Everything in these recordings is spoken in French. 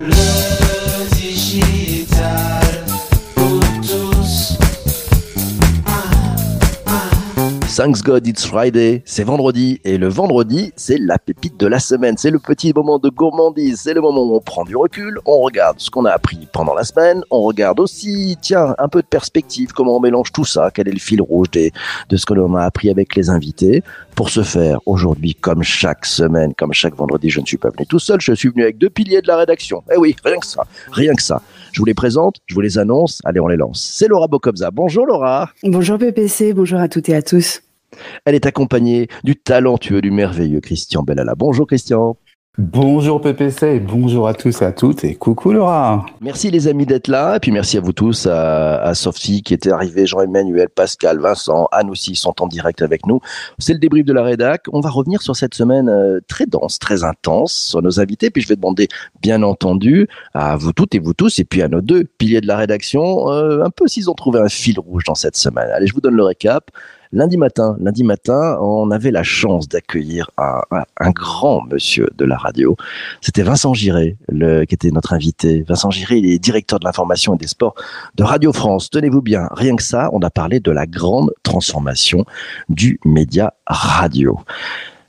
Le Thanks God It's Friday, c'est vendredi et le vendredi c'est la pépite de la semaine, c'est le petit moment de gourmandise, c'est le moment où on prend du recul, on regarde ce qu'on a appris pendant la semaine, on regarde aussi, tiens, un peu de perspective, comment on mélange tout ça, quel est le fil rouge de ce que l'on a appris avec les invités. Pour ce faire, aujourd'hui, comme chaque semaine, comme chaque vendredi, je ne suis pas venu tout seul, je suis venu avec deux piliers de la rédaction. Eh oui, rien que ça, rien que ça. Je vous les présente, je vous les annonce, allez on les lance. C'est Laura Bocobza. Bonjour Laura. Bonjour PPC, bonjour à toutes et à tous. Elle est accompagnée du talentueux, du merveilleux Christian Bellala. Bonjour Christian. Bonjour PPC, et bonjour à tous et à toutes et coucou Laura. Merci les amis d'être là et puis merci à vous tous, à, à Sophie qui était arrivée, Jean-Emmanuel, Pascal, Vincent, Anne aussi sont en direct avec nous. C'est le débrief de la rédac. On va revenir sur cette semaine euh, très dense, très intense sur nos invités. Puis je vais demander bien entendu à vous toutes et vous tous et puis à nos deux piliers de la rédaction euh, un peu s'ils ont trouvé un fil rouge dans cette semaine. Allez, je vous donne le récap. Lundi matin, lundi matin, on avait la chance d'accueillir un, grand monsieur de la radio. C'était Vincent Giré, qui était notre invité. Vincent Giré, il est directeur de l'information et des sports de Radio France. Tenez-vous bien, rien que ça, on a parlé de la grande transformation du média radio.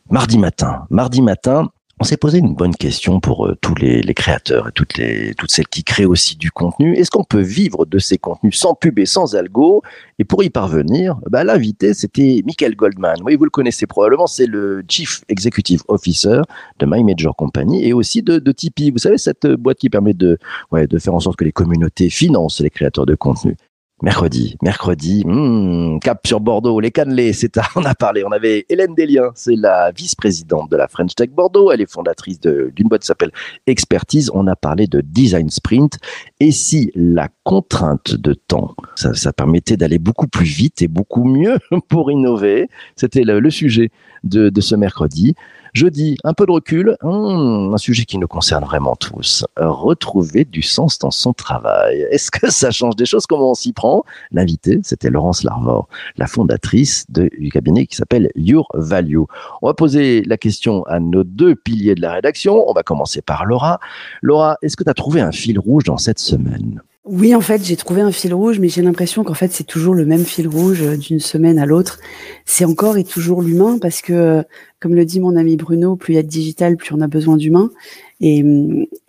Mardi matin, mardi matin, on s'est posé une bonne question pour euh, tous les, créateurs et toutes, les, toutes celles qui créent aussi du contenu. Est-ce qu'on peut vivre de ces contenus sans pub et sans algo? Et pour y parvenir, bah, l'invité, c'était Michael Goldman. Oui, vous le connaissez probablement, c'est le Chief Executive Officer de My Major Company et aussi de, de Tipeee. Vous savez, cette boîte qui permet de, ouais, de faire en sorte que les communautés financent les créateurs de contenu. Mercredi, mercredi, hmm, cap sur Bordeaux, les cannelés, c'est on a parlé. On avait Hélène Delien, c'est la vice-présidente de la French Tech Bordeaux. Elle est fondatrice d'une boîte qui s'appelle Expertise. On a parlé de design sprint. Et si la contrainte de temps, ça, permettait d'aller beaucoup plus vite et beaucoup mieux pour innover, c'était le, sujet de ce mercredi. Jeudi, un peu de recul, hum, un sujet qui nous concerne vraiment tous. Retrouver du sens dans son travail. Est-ce que ça change des choses? Comment on s'y prend? L'invité, c'était Laurence Larvor, la fondatrice du cabinet qui s'appelle Your Value. On va poser la question à nos deux piliers de la rédaction. On va commencer par Laura. Laura, est-ce que tu as trouvé un fil rouge dans cette semaine? Oui, en fait, j'ai trouvé un fil rouge, mais j'ai l'impression qu'en fait, c'est toujours le même fil rouge d'une semaine à l'autre. C'est encore et toujours l'humain, parce que, comme le dit mon ami Bruno, plus il y a de digital, plus on a besoin d'humain. Et,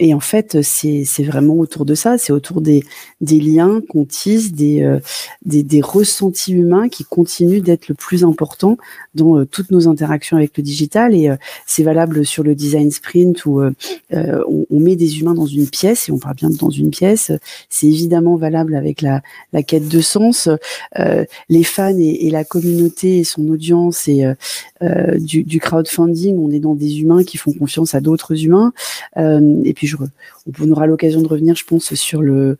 et, en fait, c'est vraiment autour de ça, c'est autour des, des liens qu'on tisse, des, euh, des, des, ressentis humains qui continuent d'être le plus important dans euh, toutes nos interactions avec le digital. Et euh, c'est valable sur le design sprint où on, met des humains dans une pièce, et on parle bien de dans une pièce. C'est évidemment valable avec la, la quête de sens. les fans et, la communauté et son audience et du, crowdfunding, on est dans des humains qui font confiance à d'autres humains. Et puis, je, on aura l'occasion de revenir, je pense, sur le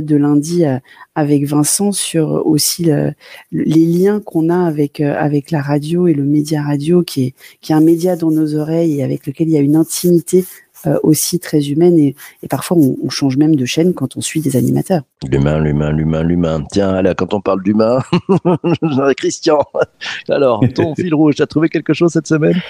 de lundi euh, avec Vincent, sur aussi le, les liens qu'on a avec euh, la radio et le média radio, qui est un média dans nos oreilles et avec lequel il y a une intimité euh, aussi très humaine et, et parfois on, on, change même de chaîne quand on suit des animateurs. L'humain, l'humain, l'humain, l'humain. Tiens, là, quand on parle d'humain, Christian, alors, ton fil rouge, tu as trouvé quelque chose cette semaine?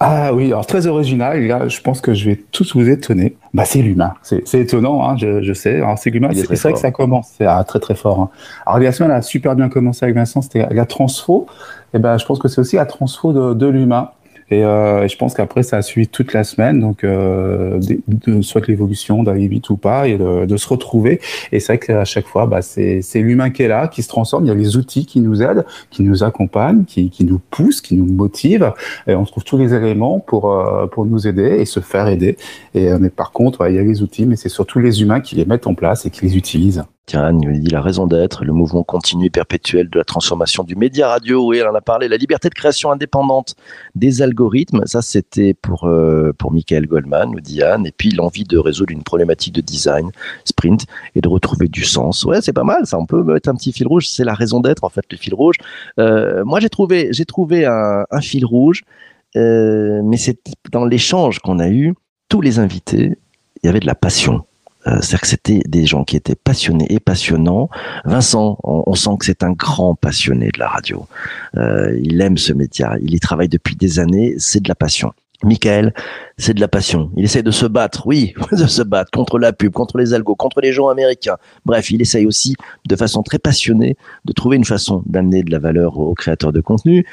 Ah oui, alors très original, là, je pense que je vais tous vous étonner. Bah, c'est l'humain. C'est étonnant, hein, je, je, sais. Alors, c'est l'humain. C'est vrai que ça commence, c'est ah, très très fort. Hein. Alors, la semaine a super bien commencé avec Vincent, c'était la transfo. Et ben, je pense que c'est aussi la transfo de, de l'humain. Et, euh, je pense qu'après, ça a suivi toute la semaine, donc euh, de, de, soit l'évolution d'aller vite ou pas, et de, de se retrouver. Et c'est vrai qu'à chaque fois, bah, c'est l'humain qui est là, qui se transforme. Il y a les outils qui nous aident, qui nous accompagnent, qui, qui nous poussent, qui nous motivent. Et on trouve tous les éléments pour euh, pour nous aider et se faire aider. Et mais par contre, il y a les outils, mais c'est surtout les humains qui les mettent en place et qui les utilisent. Anne nous dit la raison d'être, le mouvement continu et perpétuel de la transformation du média radio. Oui, elle en a parlé. La liberté de création indépendante des algorithmes. Ça, c'était pour, euh, pour Michael Goldman, nous dit Anne. Et puis, l'envie de résoudre une problématique de design, sprint, et de retrouver du sens. Ouais, c'est pas mal. Ça, on peut mettre un petit fil rouge. C'est la raison d'être, en fait, le fil rouge. Euh, moi, j'ai trouvé, j'ai trouvé un, un, fil rouge, euh, mais c'est dans l'échange qu'on a eu, tous les invités, il y avait de la passion c'est-à-dire que c'était des gens qui étaient passionnés et passionnants. Vincent, on, on sent que c'est un grand passionné de la radio. Euh, il aime ce métier, il y travaille depuis des années, c'est de la passion. Michael, c'est de la passion. Il essaie de se battre, oui, de se battre contre la pub, contre les algos, contre les gens américains. Bref, il essaye aussi de façon très passionnée de trouver une façon d'amener de la valeur aux créateurs de contenu.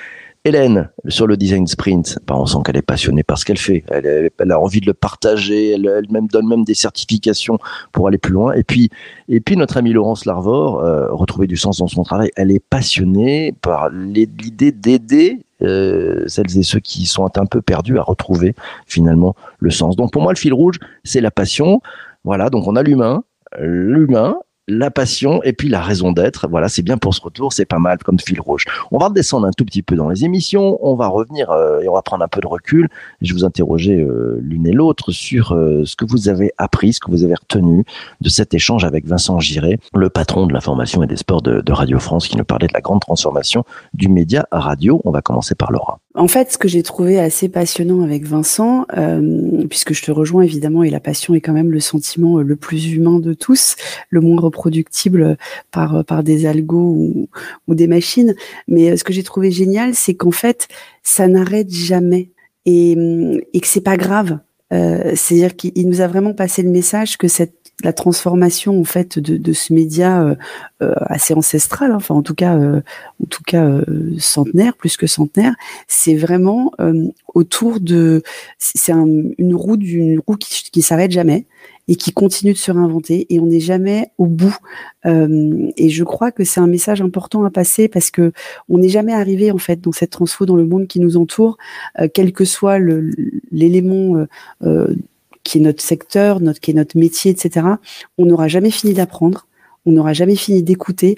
Hélène, sur le design sprint, bah, on sent qu'elle est passionnée par ce qu'elle fait. Elle, a envie de le partager. Elle, même donne même des certifications pour aller plus loin. Et puis, et puis notre amie Laurence Larvor, euh, retrouver du sens dans son travail. Elle est passionnée par l'idée d'aider euh, celles et ceux qui sont un peu perdus à retrouver finalement le sens. Donc pour moi, le fil rouge, c'est la passion. Voilà, donc on a l'humain, l'humain, la passion et puis la raison d'être. Voilà, c'est bien pour ce retour, c'est pas mal comme fil rouge. On va descendre un tout petit peu dans les émissions, on va revenir euh, et on va prendre un peu de recul. Je vous interroger euh, l'une et l'autre sur euh, ce que vous avez appris, ce que vous avez retenu de cet échange avec Vincent Giré, le patron de l'information et des sports de, de Radio France, qui nous parlait de la grande transformation du média radio. On va commencer par Laura. En fait, ce que j'ai trouvé assez passionnant avec Vincent, euh, puisque je te rejoins évidemment, et la passion est quand même le sentiment le plus humain de tous, le moins reproductible par par des algos ou, des machines. Mais euh, ce que j'ai trouvé génial, c'est qu'en fait, ça n'arrête jamais et, et que c'est pas grave. Euh, C'est-à-dire qu'il nous a vraiment passé le message que cette la transformation en fait de, de ce média euh, euh assez ancestral, hein, enfin en tout cas, euh, en tout cas centenaire, plus que centenaire, c'est vraiment autour de, c'est un, une roue d'une roue qui, qui s'arrête jamais et qui continue de se réinventer et on n'est jamais au bout. Euh, et je crois que c'est un message important à passer parce que on n'est jamais arrivé en fait dans cette transfo dans le monde qui nous entoure, euh, quel que soit l'élément euh, qui est notre secteur, notre, qui est notre métier, etc., on n'aura jamais fini d'apprendre, on n'aura jamais fini d'écouter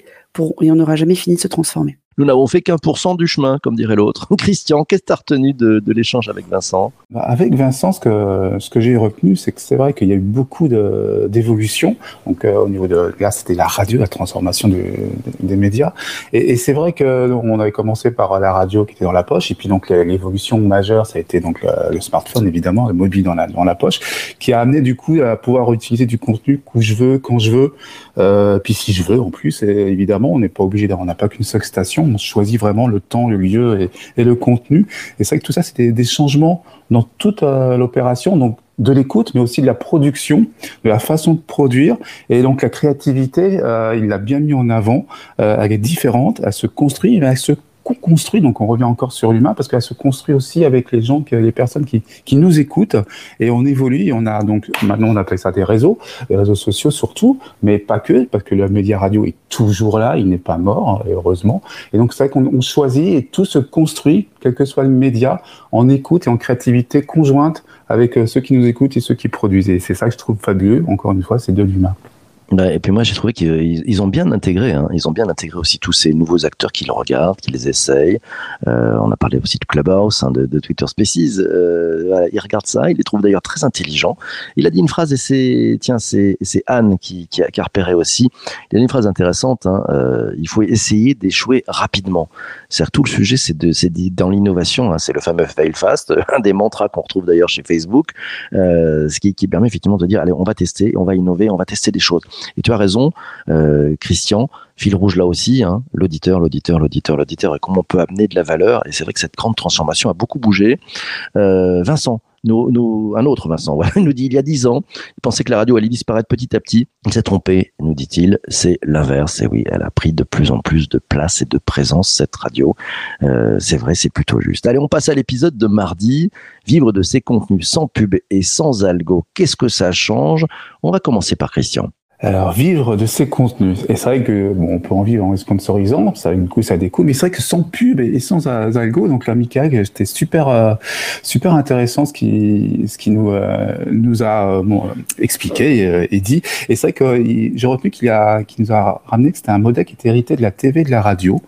et on n'aura jamais fini de se transformer. Nous n'avons fait qu'un pour cent du chemin, comme dirait l'autre. Christian, qu'est-ce que tu as retenu de, l'échange avec Vincent? Bah, Avec Vincent, ce que, ce que j'ai retenu, c'est que c'est vrai qu'il y a eu beaucoup d'évolutions. Donc, euh, au niveau de là, c'était la radio, la transformation du, des médias. Et, c'est vrai que on avait commencé par la radio qui était dans la poche, et puis donc l'évolution majeure, ça a été donc le, smartphone, évidemment, le mobile dans la, dans la poche, qui a amené du coup à pouvoir utiliser du contenu où je veux, quand je veux, euh, puis si je veux en plus. Évidemment, on n'est pas obligé, on n'a pas qu'une seule station on choisit vraiment le temps, le lieu et, le contenu. Et c'est vrai que tout ça, c'était des changements dans toute euh, l'opération, donc de l'écoute, mais aussi de la production, de la façon de produire. Et donc la créativité, euh, il l'a bien mis en avant. Euh, elle est différente, elle se construit, mais elle se construit, donc on revient encore sur l'humain, parce qu'elle se construit aussi avec les gens, les personnes qui, nous écoutent, et on évolue, on a donc, maintenant on appelle ça des réseaux, des réseaux sociaux surtout, mais pas que, parce que le média radio est toujours là, il n'est pas mort, heureusement, et donc c'est vrai qu'on choisit, et tout se construit, quel que soit le média, en écoute et en créativité conjointe avec euh, ceux qui nous écoutent et ceux qui produisent, et c'est ça que je trouve fabuleux, encore une fois, c'est de l'humain. Bah, et puis moi j'ai trouvé qu'ils ont bien intégré, hein. ils ont bien intégré aussi tous ces nouveaux acteurs qui le regardent, qui les essayent. Euh, on a parlé aussi de Clubhouse, hein, de, de, Twitter Spaces. Euh, voilà, ils regardent ça, ils les trouvent d'ailleurs très intelligents. Il a dit une phrase et c'est tiens c'est Anne qui, qui a, qui, a, repéré aussi. Il a dit une phrase intéressante. Hein, euh, il faut essayer d'échouer rapidement. C'est tout le sujet, c'est dans l'innovation. Hein, c'est le fameux fail fast, un des mantras qu'on retrouve d'ailleurs chez Facebook, euh, ce qui, qui permet effectivement de dire allez on va tester, on va innover, on va tester des choses. Et tu as raison, euh, Christian, fil rouge là aussi, hein, l'auditeur, l'auditeur, l'auditeur, l'auditeur, et comment on peut amener de la valeur. Et c'est vrai que cette grande transformation a beaucoup bougé. Euh, Vincent, un autre Vincent, il nous dit il y a dix ans, il pensait que la radio allait disparaître petit à petit. Il s'est trompé, nous dit-il. C'est l'inverse. Et oui, elle a pris de plus en plus de place et de présence cette radio. Euh, c'est vrai, c'est plutôt juste. Allez, on passe à l'épisode de mardi. Vivre de ses contenus sans pub et sans algo. Qu'est-ce que ça change? On va commencer par Christian. Alors vivre de ces contenus, et c'est vrai que bon, on peut en vivre en les sponsorisant, ça du coup ça coûts, mais c'est vrai que sans pub et sans algo, donc la Michael, c'était super euh, super intéressant ce qui ce qui nous euh, nous a bon, expliqué et, dit, et c'est vrai que j'ai retenu qu'il a qui nous a ramené que c'était un modèle qui était hérité de la TV de la radio,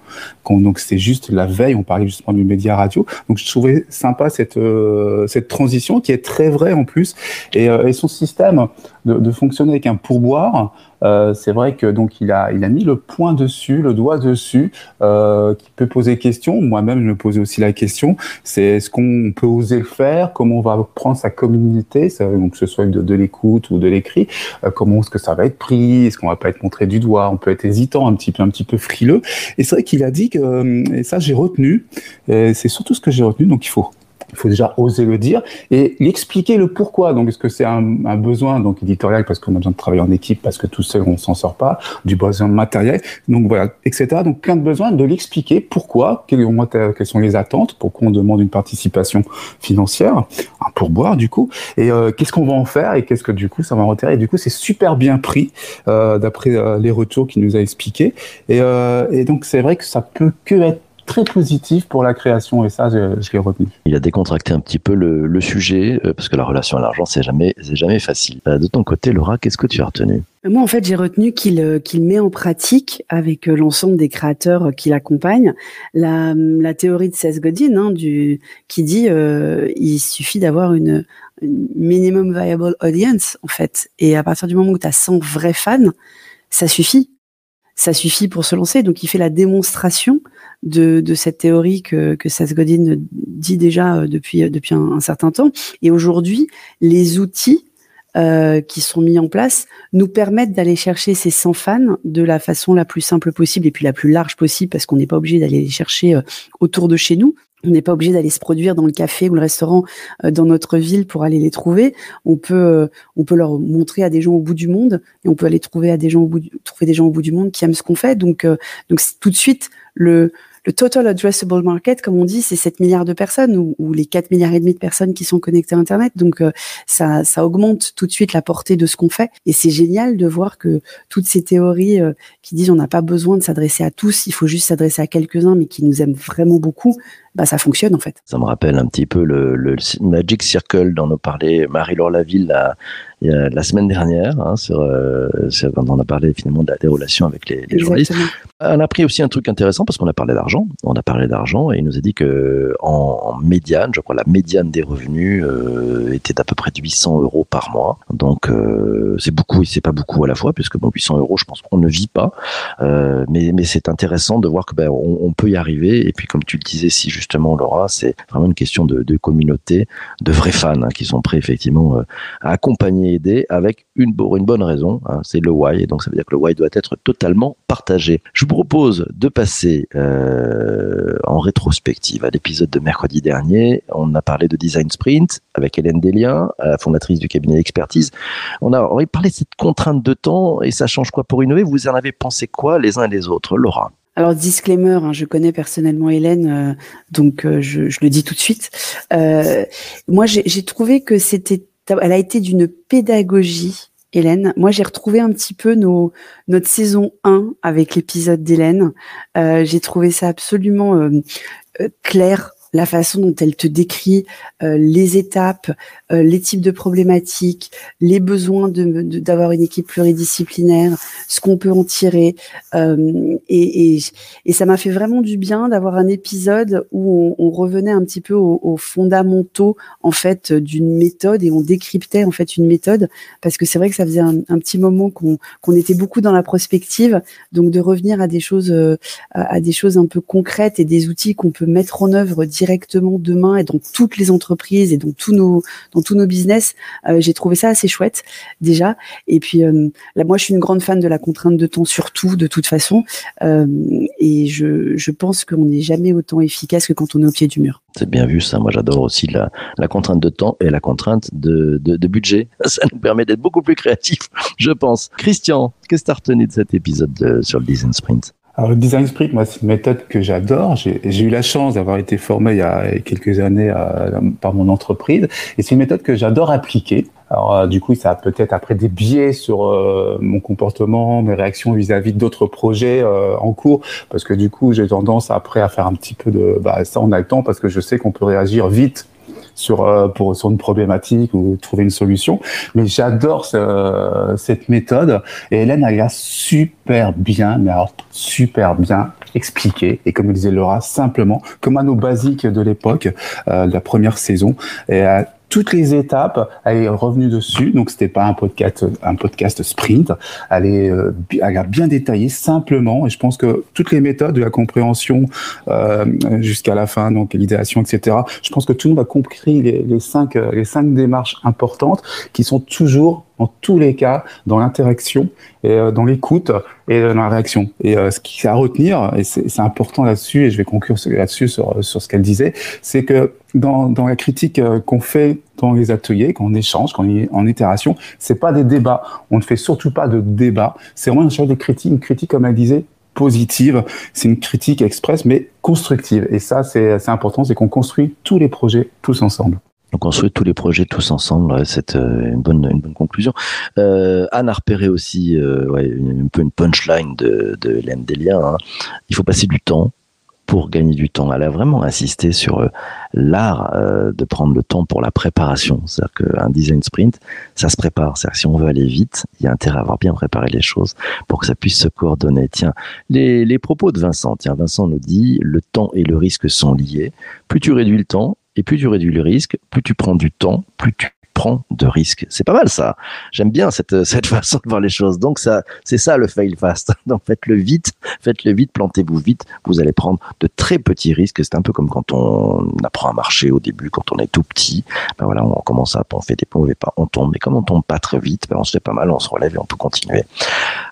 donc c'était juste la veille, on parlait justement du média radio, donc je trouvais sympa cette euh, cette transition qui est très vraie en plus, et, et son système de, fonctionner avec un pourboire euh, c'est vrai que donc il a il a mis le point dessus, le doigt dessus, euh, qui peut poser question. Moi-même, je me posais aussi la question. C'est est-ce qu'on peut oser le faire? Comment on va prendre sa communauté, donc que ce soit de, l'écoute ou de l'écrit euh, Comment est-ce que ça va être pris? Est-ce qu'on va pas être montré du doigt? On peut être hésitant, un petit peu un petit peu frileux. Et c'est vrai qu'il a dit que et ça j'ai retenu. C'est surtout ce que j'ai retenu. Donc il faut il faut déjà oser le dire et expliquer le pourquoi. Donc, est-ce que c'est un, besoin donc éditorial parce qu'on a besoin de travailler en équipe, parce que tout seul on s'en sort pas, du besoin matériel, donc voilà, etc. Donc plein de besoins de l'expliquer pourquoi, quelles, sont les attentes, pourquoi on demande une participation financière, un pourboire du coup, et euh, qu'est-ce qu'on va en faire et qu'est-ce que du coup ça va en Et du coup, c'est super bien pris euh, d'après euh, les retours qu'il nous a expliqués. Et, et donc c'est vrai que ça peut que être très positif pour la création et ça, je, l'ai retenu. Il a décontracté un petit peu le, sujet euh, parce que la relation à l'argent, c'est jamais, c'est jamais facile. Euh, de ton côté, Laura, qu'est-ce que tu as retenu? Moi, en fait, j'ai retenu qu'il euh, qu'il met en pratique avec l'ensemble des créateurs qui l'accompagnent la, la théorie de Seth Godin, hein, du, qui dit euh, il suffit d'avoir une, une, minimum viable audience, en fait. Et à partir du moment où tu as 100 vrais fans, ça suffit. Ça suffit pour se lancer. Donc, il fait la démonstration de, de cette théorie que, que Godin dit déjà euh, depuis, euh, depuis un, certain temps. Et aujourd'hui, les outils euh, qui sont mis en place nous permettent d'aller chercher ces 100 fans de la façon la plus simple possible et puis la plus large possible parce qu'on n'est pas obligé d'aller les chercher euh, autour de chez nous. On n'est pas obligé d'aller se produire dans le café ou le restaurant dans notre ville pour aller les trouver. On peut, on peut leur montrer à des gens au bout du monde et on peut aller trouver à des gens au bout du, trouver des gens au bout du monde qui aiment ce qu'on fait. Donc, donc tout de suite le, le total addressable market, comme on dit, c'est 7 milliards de personnes ou, les 4 milliards et demi de personnes qui sont connectées à Internet. Donc euh, ça, ça augmente tout de suite la portée de ce qu'on fait. Et c'est génial de voir que toutes ces théories euh, qui disent on n'a pas besoin de s'adresser à tous, il faut juste s'adresser à quelques-uns, mais qui nous aiment vraiment beaucoup, bah, ça fonctionne en fait. Ça me rappelle un petit peu le, le Magic Circle dont nous parlait Marie-Laure Laville la, la semaine dernière, hein, sur, euh, quand on a parlé finalement de la, des relations avec les, les journalistes. On a appris aussi un truc intéressant parce qu'on a parlé d'argent. On a parlé d'argent et il nous a dit que en, en médiane, je crois la médiane des revenus euh, était d'à peu près de 800 euros par mois. Donc euh, c'est beaucoup et c'est pas beaucoup à la fois puisque bon 800 euros, je pense qu'on ne vit pas. Mais mais c'est intéressant de voir que ben on, on, peut y arriver et puis comme tu le disais si justement Laura, c'est vraiment une question de, communauté, de vrais fans hein, qui sont prêts effectivement euh, à accompagner, aider avec une, bonne raison. Hein, c'est le why et donc ça veut dire que le why doit être totalement partagé. Je vous propose de passer euh, en rétrospective à l'épisode de mercredi dernier. On a parlé de design sprint avec Hélène Delien, fondatrice du cabinet d'expertise. On a, on a parlé de cette contrainte de temps et ça change quoi pour innover? Vous en avez pensé quoi les uns et les autres, Laura? Alors disclaimer, hein, je connais personnellement Hélène, euh, donc euh, je, le dis tout de suite. Euh, moi, j'ai trouvé que c'était, elle a été d'une pédagogie, Hélène. Moi, j'ai retrouvé un petit peu notre saison 1 avec l'épisode d'Hélène. j'ai trouvé ça absolument clair, la façon dont elle te décrit euh, les étapes, euh, les types de problématiques, les besoins de, d'avoir une équipe pluridisciplinaire, ce qu'on peut en tirer. Euh, et, et, ça m'a fait vraiment du bien d'avoir un épisode où on, revenait un petit peu aux, aux, fondamentaux en fait d'une méthode et on décryptait en fait une méthode parce que c'est vrai que ça faisait un, petit moment qu'on, qu'on était beaucoup dans la prospective, donc de revenir à des choses à des choses un peu concrètes et des outils qu'on peut mettre en œuvre directement demain et dans toutes les entreprises et dans tous nos dans tous nos business. Euh, j'ai trouvé ça assez chouette déjà. Et puis euh, là, moi, je suis une grande fan de la contrainte de temps, surtout de toute façon. Euh, et je, je pense qu'on n'est jamais autant efficace que quand on est au pied du mur. C'est bien vu ça. Moi, j'adore aussi la, la contrainte de temps et la contrainte de, de, de budget. Ça nous permet d'être beaucoup plus créatifs, je pense. Christian, qu'est-ce que tu as retenu de cet épisode sur le Design Sprint? Alors, le design sprint, moi, c'est une méthode que j'adore. J'ai eu la chance d'avoir été formé il y a quelques années euh, par mon entreprise, et c'est une méthode que j'adore appliquer. Alors, euh, du coup, ça a peut-être après des biais sur euh, mon comportement, mes réactions vis-à-vis d'autres projets en cours, parce que du coup, j'ai tendance après à faire un petit peu de, bah, ça, on a parce que je sais qu'on peut réagir vite sur euh, pour sur une problématique ou trouver une solution. Mais j'adore ce, cette méthode. Et Hélène elle a super bien, mais alors super bien expliqué. Et comme disait Laura simplement comme à nos basiques de l'époque euh, la première saison. Et toutes les étapes, elle est revenue dessus. Donc c'était pas un podcast, un podcast sprint. Elle est, euh, elle a bien détaillé simplement. Et je pense que toutes les méthodes de la compréhension euh, jusqu'à la fin, donc l'idéation, etc. Je pense que tout le monde a compris les, les cinq, les cinq démarches importantes qui sont toujours dans tous les cas, dans l'interaction et euh, dans l'écoute et dans la réaction. Et euh, ce qui est à retenir, et c'est important là-dessus, et je vais conclure là-dessus sur, sur ce qu'elle disait, c'est que dans, dans la critique euh, qu'on fait dans les ateliers, quand on échange, quand on est en itération, c'est pas des débats. On ne fait surtout pas de débats. C'est vraiment une chose de critique, une critique, comme elle disait, positive. C'est une critique express, mais constructive. Et ça, c'est important, c'est qu'on construit tous les projets tous ensemble. Donc on souhaite tous les projets tous ensemble, c'est euh, une bonne une bonne conclusion. Euh, Anne a repéré aussi euh, un peu une punchline de, de Hélène Delia. Hein. Il faut passer du temps pour gagner du temps. Elle a vraiment insisté sur l'art de prendre le temps pour la préparation. C'est-à-dire qu'un design sprint, ça se prépare. C'est-à-dire que si on veut aller vite, il y a intérêt à avoir bien préparé les choses pour que ça puisse se coordonner. Tiens, les, les propos de Vincent. Tiens, Vincent nous dit, le temps et le risque sont liés. Plus tu réduis le temps, et plus tu réduis le risque, plus tu prends du temps, plus tu de risques. C'est pas mal ça. J'aime bien cette, cette façon de voir les choses. Donc ça, c'est ça le fail fast. Donc faites-le vite, faites-le vite, plantez-vous vite. Vous allez prendre de très petits risques. C'est un peu comme quand on apprend à marcher au début, quand on est tout petit. Ben voilà, on commence à, on fait des mauvais pas, on tombe. Mais comme on tombe pas très vite, ben on se fait pas mal, on se relève et on peut continuer.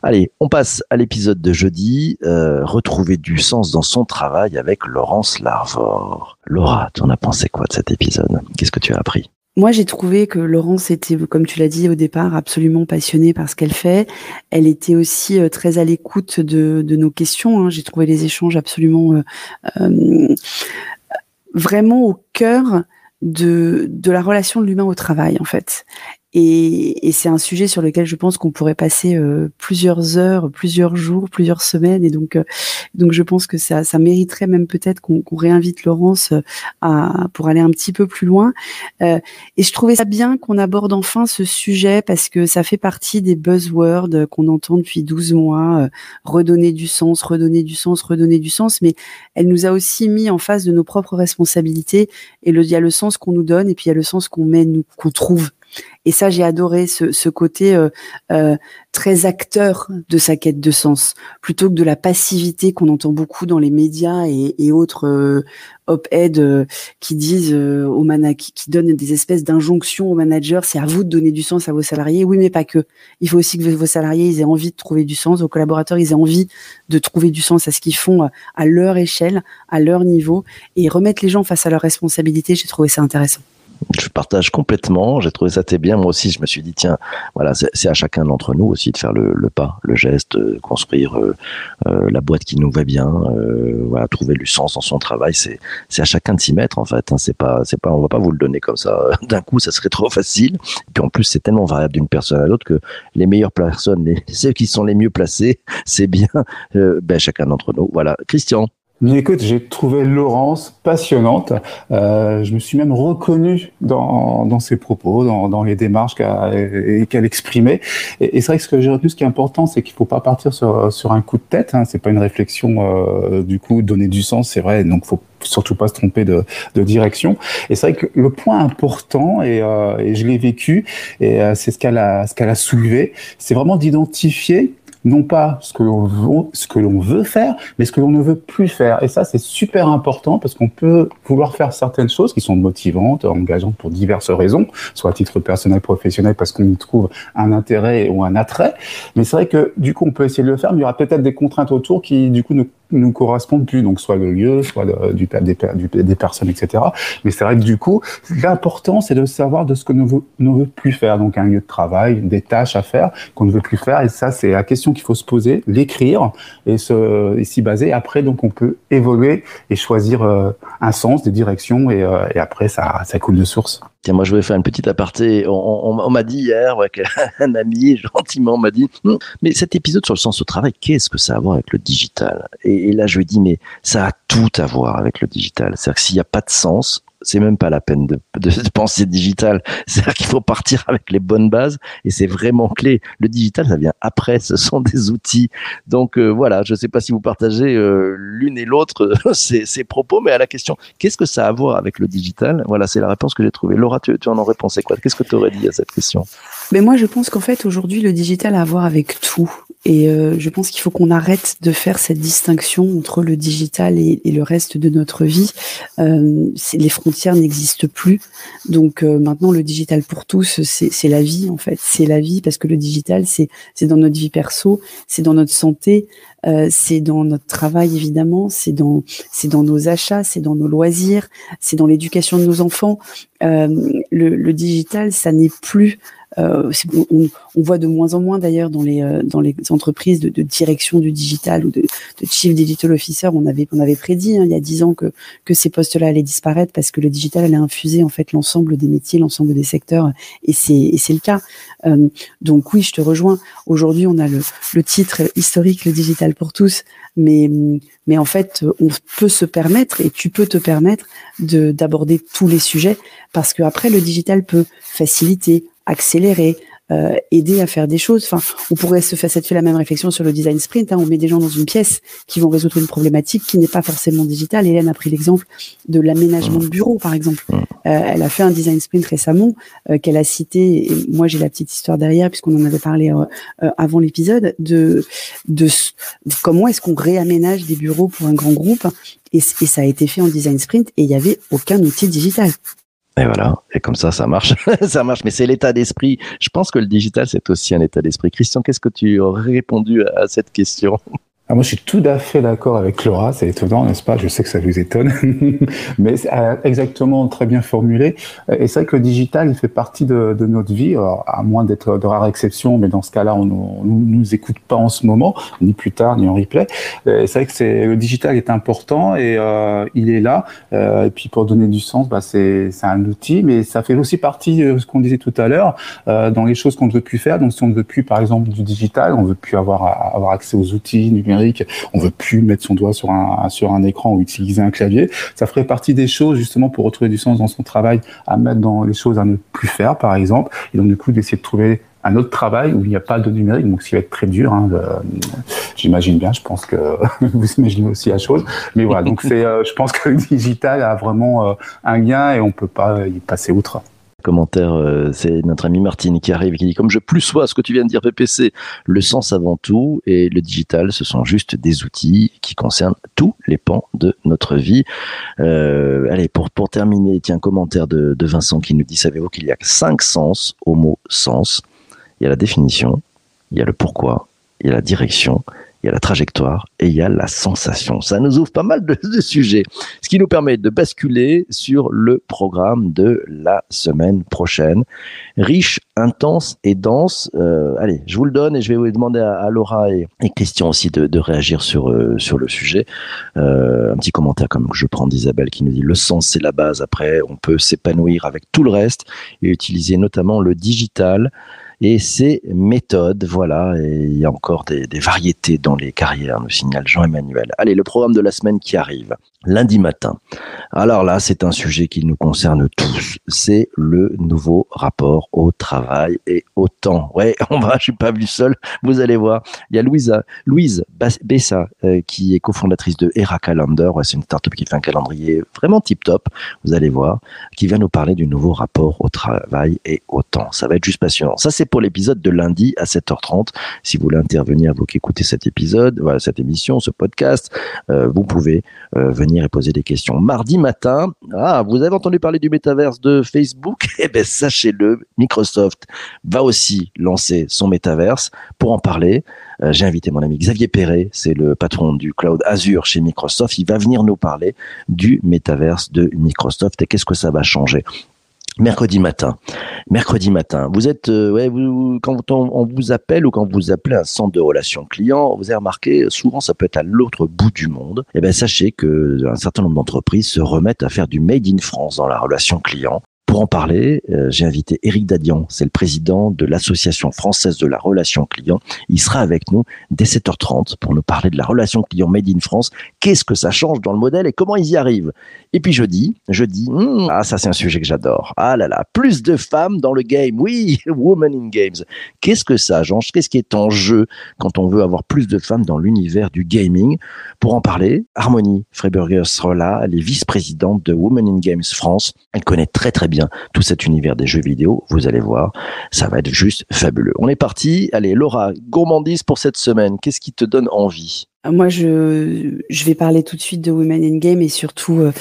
Allez, on passe à l'épisode de jeudi. Euh, retrouver du sens dans son travail avec Laurence Larvor. Laura, tu en as pensé quoi de cet épisode? Qu'est-ce que tu as appris? Moi, j'ai trouvé que Laurence était, comme tu l'as dit au départ, absolument passionnée par ce qu'elle fait. Elle était aussi euh, très à l'écoute de, nos questions. Hein. J'ai trouvé les échanges absolument euh, euh, vraiment au cœur de, de la relation de l'humain au travail, en fait. Et, et c'est un sujet sur lequel je pense qu'on pourrait passer euh, plusieurs heures, plusieurs jours, plusieurs semaines. Et donc, euh, donc je pense que ça, ça mériterait même peut-être qu'on réinvite Laurence euh, à, pour aller un petit peu plus loin. Euh, et je trouvais ça bien qu'on aborde enfin ce sujet parce que ça fait partie des buzzwords qu'on entend depuis 12 mois. redonner du sens, redonner du sens, redonner du sens. Mais elle nous a aussi mis en face de nos propres responsabilités. Et il y a le sens qu'on nous donne et puis il y a le sens qu'on met, qu'on trouve et ça, j'ai adoré ce, côté euh, euh, très acteur de sa quête de sens, plutôt que de la passivité qu'on entend beaucoup dans les médias et, autres euh, op-ed qui disent aux qui, qui, donnent des espèces d'injonctions aux managers, c'est à vous de donner du sens à vos salariés. Oui, mais pas que. Il faut aussi que vos salariés aient envie de trouver du sens, vos collaborateurs aient envie de trouver du sens à ce qu'ils font à leur échelle, à leur niveau, et remettre les gens face à leurs responsabilités. J'ai trouvé ça intéressant je partage complètement. J'ai trouvé ça très bien. Moi aussi, je me suis dit, tiens, voilà, c'est à chacun d'entre nous aussi de faire le, le pas, le geste, euh, construire euh, euh, la boîte qui nous va bien, euh, voilà, trouver du sens dans son travail. C'est c'est à chacun de s'y mettre en fait. Hein. C'est pas c'est pas on va pas vous le donner comme ça d'un coup, ça serait trop facile. Et puis en plus, c'est tellement variable d'une personne à l'autre que les meilleures personnes, les, ceux qui sont les mieux placés, c'est bien ben, chacun d'entre nous. Voilà, Christian. Mais écoute, j'ai trouvé Laurence passionnante. Euh, je me suis même reconnu dans, dans ses propos, dans, dans les démarches qu'elle exprimait. Et, c'est vrai que ce que j'ai retenu, ce qui est important, c'est qu'il faut pas partir sur, sur un coup de tête. Hein. C'est pas une réflexion euh, du coup donner du sens, c'est vrai. Donc faut surtout pas se tromper de, de direction. Et c'est vrai que le point important, et, euh, et je l'ai vécu, et euh, c'est ce qu'elle a, ce qu'elle a soulevé, c'est vraiment d'identifier non pas ce que l'on veut, ce que l'on veut faire, mais ce que l'on ne veut plus faire. Et ça, c'est super important parce qu'on peut vouloir faire certaines choses qui sont motivantes, engageantes pour diverses raisons, soit à titre personnel, professionnel, parce qu'on y trouve un intérêt ou un attrait. Mais c'est vrai que du coup, on peut essayer de le faire, mais il y aura peut-être des contraintes autour qui, du coup, ne nous correspondent plus, donc soit le lieu, soit du, des, des personnes, etc. Mais c'est vrai que du coup, l'important, c'est de savoir de ce que nous ne veut plus faire, donc un lieu de travail, des tâches à faire qu'on ne veut plus faire, et ça, c'est la question qu'il faut se poser, l'écrire et s'y baser. Après, donc, on peut évoluer et choisir euh, un sens, des directions, et, euh, et après, ça, ça coule de source. Tiens, moi, je voulais faire une petite aparté. On, m'a dit hier, ouais, qu'un ami gentiment m'a dit, hm, mais cet épisode sur le sens au travail, qu'est-ce que ça a à voir avec le digital? Et, et, là, je lui dis, mais ça a tout à voir avec le digital. C'est-à-dire que s'il n'y a pas de sens, c'est même pas la peine de, penser digital. C'est-à-dire qu'il faut partir avec les bonnes bases et c'est vraiment clé. Le digital, ça vient après. Ce sont des outils. Donc euh, voilà, je ne sais pas si vous partagez euh, l'une et l'autre ces, propos, mais à la question, qu'est-ce que ça a à voir avec le digital? Voilà, c'est la réponse que j'ai trouvée. Laura, tu, en aurais pensé quoi? Qu'est-ce que tu aurais dit à cette question? Mais moi, je pense qu'en fait, aujourd'hui, le digital a à voir avec tout. Et euh, je pense qu'il faut qu'on arrête de faire cette distinction entre le digital et, le reste de notre vie. Les frontières frontières plus. Donc maintenant, le digital pour tous, c'est la vie en fait. C'est la vie parce que le digital, c'est dans notre vie perso, c'est dans notre santé, euh, c'est dans notre travail évidemment, c'est dans dans nos achats, c'est dans nos loisirs, c'est dans l'éducation de nos enfants. Euh, le, le, digital, ça n'est plus euh, on, on, voit de moins en moins d'ailleurs dans les euh, dans les entreprises de, direction du digital ou de, chief digital officer. On avait on avait prédit hein, il y a dix ans que que ces postes-là allaient disparaître parce que le digital allait infuser en fait l'ensemble des métiers, l'ensemble des secteurs, et c'est et c'est le cas. Euh, donc oui, je te rejoins. Aujourd'hui, on a le, le titre historique, le digital pour tous, mais mais en fait, on peut se permettre et tu peux te permettre de d'aborder tous les sujets parce que après le digital peut faciliter, accélérer, euh, aider à faire des choses. Enfin, on pourrait se faire cette fait la même réflexion sur le design sprint. Hein. On met des gens dans une pièce qui vont résoudre une problématique qui n'est pas forcément digitale. Hélène a pris l'exemple de l'aménagement de bureau, par exemple. Euh, elle a fait un design sprint récemment euh, qu'elle a cité. Et moi, j'ai la petite histoire derrière puisqu'on en avait parlé avant l'épisode de de comment est-ce qu'on réaménage des bureaux pour un grand groupe. Et, et ça a été fait en design sprint et il y avait aucun outil digital. Et voilà, et comme ça, ça marche, ça marche. Mais c'est l'état d'esprit. Je pense que le digital, c'est aussi un état d'esprit. Christian, qu'est-ce que tu aurais répondu à cette question? Ah, moi, je suis tout à fait d'accord avec Laura. C'est étonnant, n'est-ce pas? Je sais que ça vous étonne, mais c'est euh, exactement très bien formulé. Et c'est vrai que le digital, il fait partie de, notre vie, à moins d'être de rare exception, mais dans ce cas-là, on ne nous, écoute pas en ce moment, ni plus tard, ni en replay. C'est vrai que c'est le digital est important et euh, il est là. Euh, et puis pour donner du sens, bah, c'est un outil, mais ça fait aussi partie de ce qu'on disait tout à l'heure, euh, dans les choses qu'on ne veut plus faire. Donc si on ne veut plus, par exemple, du digital, on ne veut plus avoir avoir accès aux outils on veut plus mettre son doigt sur un, sur un écran ou utiliser un clavier. Ça ferait partie des choses justement pour retrouver du sens dans son travail, à mettre dans les choses à ne plus faire, par exemple. Et donc du coup d'essayer de trouver un autre travail où il n'y a pas de numérique, donc ce qui va être très dur. Hein, J'imagine bien, je pense que vous imaginez aussi la chose. Mais voilà, donc c'est, euh, je pense que le digital a vraiment euh, un lien et on peut pas y passer outre commentaire, euh, c'est notre ami Martine qui arrive et qui dit comme je plus sois ce que tu viens de dire PPC, le sens avant tout et le digital, ce sont juste des outils qui concernent tous les pans de notre vie. Euh, allez, pour, pour terminer, tiens, commentaire de, de Vincent qui nous dit, savez-vous qu'il y a cinq sens au mot sens? Il y a la définition, il y a le pourquoi, il y a la direction, il y a la trajectoire et il y a la sensation. Ça nous ouvre pas mal de, sujets, ce qui nous permet de basculer sur le programme de la semaine prochaine. Riche, intense et dense. Euh, allez, je vous le donne et je vais vous demander à, Laura et, Christian aussi de, réagir sur, euh, sur le sujet. Euh, un petit commentaire comme je prends d'Isabelle qui nous dit le sens c'est la base. Après, on peut s'épanouir avec tout le reste et utiliser notamment le digital et ses méthodes. Voilà, et il y a encore des, variétés dans les carrières, nous signale Jean-Emmanuel. Allez, le programme de la semaine qui arrive, lundi matin. Alors là, c'est un sujet qui nous concerne tous. C'est le nouveau rapport au travail et au temps. Ouais, on va, je suis pas vu seul. Vous allez voir. Il y a Louise Bessa, euh, qui est cofondatrice de Era Calendar. Ouais, c'est une startup qui fait un calendrier vraiment tip top. Vous allez voir, qui vient nous parler du nouveau rapport au travail et au temps. Ça va être juste passionnant. Ça, c'est pour l'épisode de lundi à 7h30. Si vous voulez intervenir, vous qui écoutez cet épisode, cette émission, ce podcast, euh, vous pouvez euh, venir et poser des questions. Mardi matin, ah, vous avez entendu parler du métaverse de Facebook? Eh bien, sachez-le, Microsoft va aussi lancer son métaverse. Pour en parler, euh, j'ai invité mon ami Xavier Perret, c'est le patron du cloud Azure chez Microsoft. Il va venir nous parler du métaverse de Microsoft et qu'est-ce que ça va changer. Mercredi matin. Mercredi matin. Vous êtes, euh, quand on, vous appelle ou quand vous appelez un centre de relations clients, vous avez remarqué, souvent ça peut être à l'autre bout du monde. Eh bien, sachez que un certain nombre d'entreprises se remettent à faire du made in France dans la relation client. Pour en parler, euh, j'ai invité Éric Dadian, c'est le président de l'Association française de la relation client. Il sera avec nous dès 7h30 pour nous parler de la relation client Made in France. Qu'est-ce que ça change dans le modèle et comment ils y arrivent? Et puis jeudi, jeudi, hmm, ah ça c'est un sujet que j'adore. Ah là là, plus de femmes dans le game. Oui, Women in Games. Qu'est-ce que ça change Qu'est-ce qui est en jeu quand on veut avoir plus de femmes dans l'univers du gaming? Pour en parler, Harmonie Freiburger sera là. Elle est vice-présidente de Women in Games France. Elle connaît très très bien tout cet univers des jeux vidéo. Vous allez voir, ça va être juste fabuleux. On est parti. Allez, Laura, gourmandise pour cette semaine. Qu'est-ce qui te donne envie? Moi, je, je vais parler tout de suite de Women in Game et surtout euh,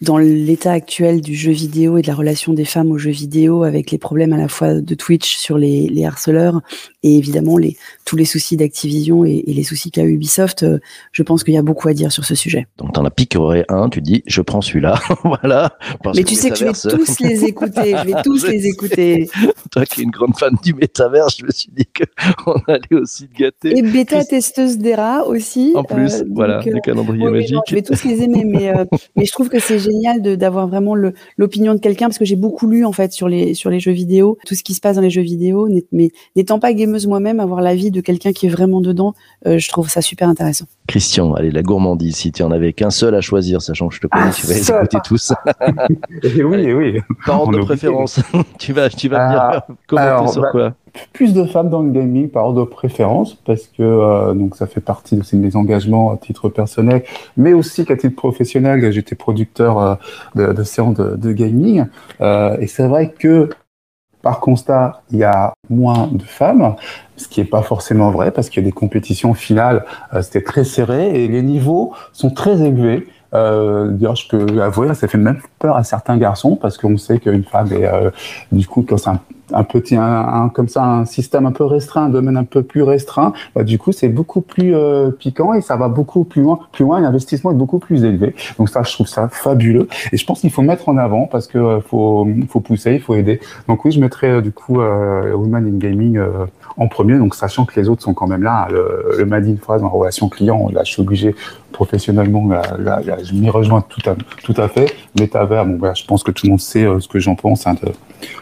dans l'état actuel du jeu vidéo et de la relation des femmes au jeu vidéo, avec les problèmes à la fois de Twitch sur les, les harceleurs et évidemment les, tous les soucis d'Activision et, et, les soucis qu'a Ubisoft, euh, je pense qu'il y a beaucoup à dire sur ce sujet. Donc t'en as piqué un, tu dis je prends celui-là, voilà. Mais tu sais que je vais tous les écouter, je vais tous les écouter. Toi qui es une grande fan du métaverse, je me suis dit qu'on allait aussi te gâter. Et bêta testeuse d'ERA aussi. En plus, euh, voilà, le calendrier magique. je vais tous les aimer, mais, euh, mais je trouve que c'est génial d'avoir vraiment l'opinion de quelqu'un parce que j'ai beaucoup lu en fait sur les, sur les jeux vidéo, tout ce qui se passe dans les jeux vidéo, mais n'étant pas gameuse moi-même, avoir l'avis de quelqu'un qui est vraiment dedans, euh, je trouve ça super intéressant. Christian, allez, la gourmandise, si tu en avais qu'un seul à choisir, sachant que je te connais, tu vas les écouter tous. oui, oui. Par ordre de préférence, tu vas, tu vas venir ah, commenter sur bah, quoi? Plus de femmes dans le gaming par ordre de préférence parce que euh, donc ça fait partie de mes engagements à titre personnel, mais aussi qu'à titre professionnel, j'étais producteur euh, de, de séances de, gaming euh, et c'est vrai que par constat, il y a moins de femmes, ce qui n'est pas forcément vrai parce qu'il y a des compétitions finales, c'était très serré et les niveaux sont très élevés. D'ailleurs, je peux avouer, ça fait même peur à certains garçons parce qu'on sait qu'une femme est, du coup, quand c'est un, un, petit, un, comme ça, un système un peu restreint, un domaine un peu plus restreint, bah, du coup, c'est beaucoup plus euh, piquant et ça va beaucoup plus loin, plus loin. L'investissement est beaucoup plus élevé. Donc ça, je trouve ça fabuleux et je pense qu'il faut mettre en avant parce que euh, faut, faut pousser, il faut aider. Donc oui, je mettrai euh, du coup Women in Gaming en premier, donc sachant que les autres sont quand même là. Le, le Made Phrase en relation client, là, je suis obligé professionnellement, là, là, je m'y rejoins tout à, tout à fait. Métavers, bon, voilà, je pense que tout le monde sait euh, ce que j'en pense hein, de,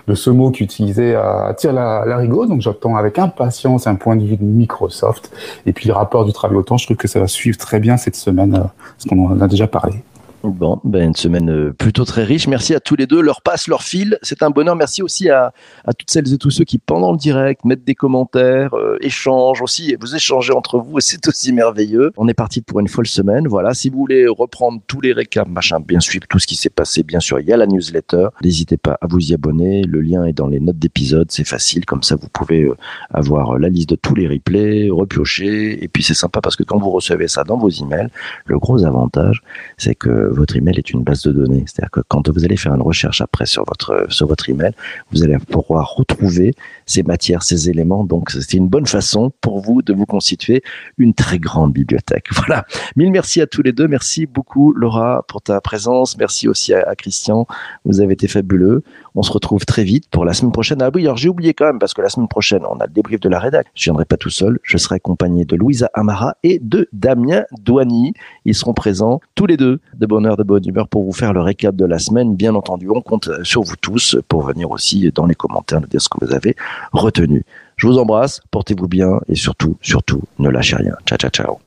de, ce mot qu'utilisait euh, la, la rigo. Donc j'attends avec impatience un point de vue de Microsoft. Et puis le rapport du travail au temps, je trouve que ça va suivre très bien cette semaine, euh, parce qu'on en a déjà parlé. Bon, ben une semaine euh, plutôt très riche. Merci à tous les deux. Leur passe, leur fil, c'est un bonheur. Merci aussi à, à, toutes celles et tous ceux qui, pendant le direct, mettent des commentaires, euh, échangent aussi. Vous échangez entre vous et c'est aussi merveilleux. On est parti pour une folle semaine. Voilà. Si vous voulez reprendre tous les récaps, machin, bien suivre tout ce qui s'est passé, bien sûr, il y a la newsletter. N'hésitez pas à vous y abonner. Le lien est dans les notes d'épisode. C'est facile. Comme ça, vous pouvez euh, avoir la liste de tous les replays, repiocher. Et puis, c'est sympa parce que quand vous recevez ça dans vos emails, le gros avantage, c'est que votre email est une base de données. C'est-à-dire que quand vous allez faire une recherche après sur votre, email, vous allez pouvoir retrouver ces matières, ces éléments. Donc, c'est une bonne façon pour vous de vous constituer une très grande bibliothèque. Voilà. Mille merci à tous les deux. Merci beaucoup, Laura, pour ta présence. Merci aussi à Christian. Vous avez été fabuleux. On se retrouve très vite pour la semaine prochaine. Ah oui, alors j'ai oublié quand même, parce que la semaine prochaine, on a le débrief de la rédac. Je viendrai pas tout seul. Je serai accompagné de Louisa Amara et de Damien Douani. Ils seront présents tous les deux de bonne heure, de bonne humeur pour vous faire le récap de la semaine. Bien entendu, on compte sur vous tous pour venir aussi dans les commentaires nous dire ce que vous avez retenu. Je vous embrasse, portez-vous bien et surtout, surtout, ne lâchez rien. Ciao, ciao, ciao.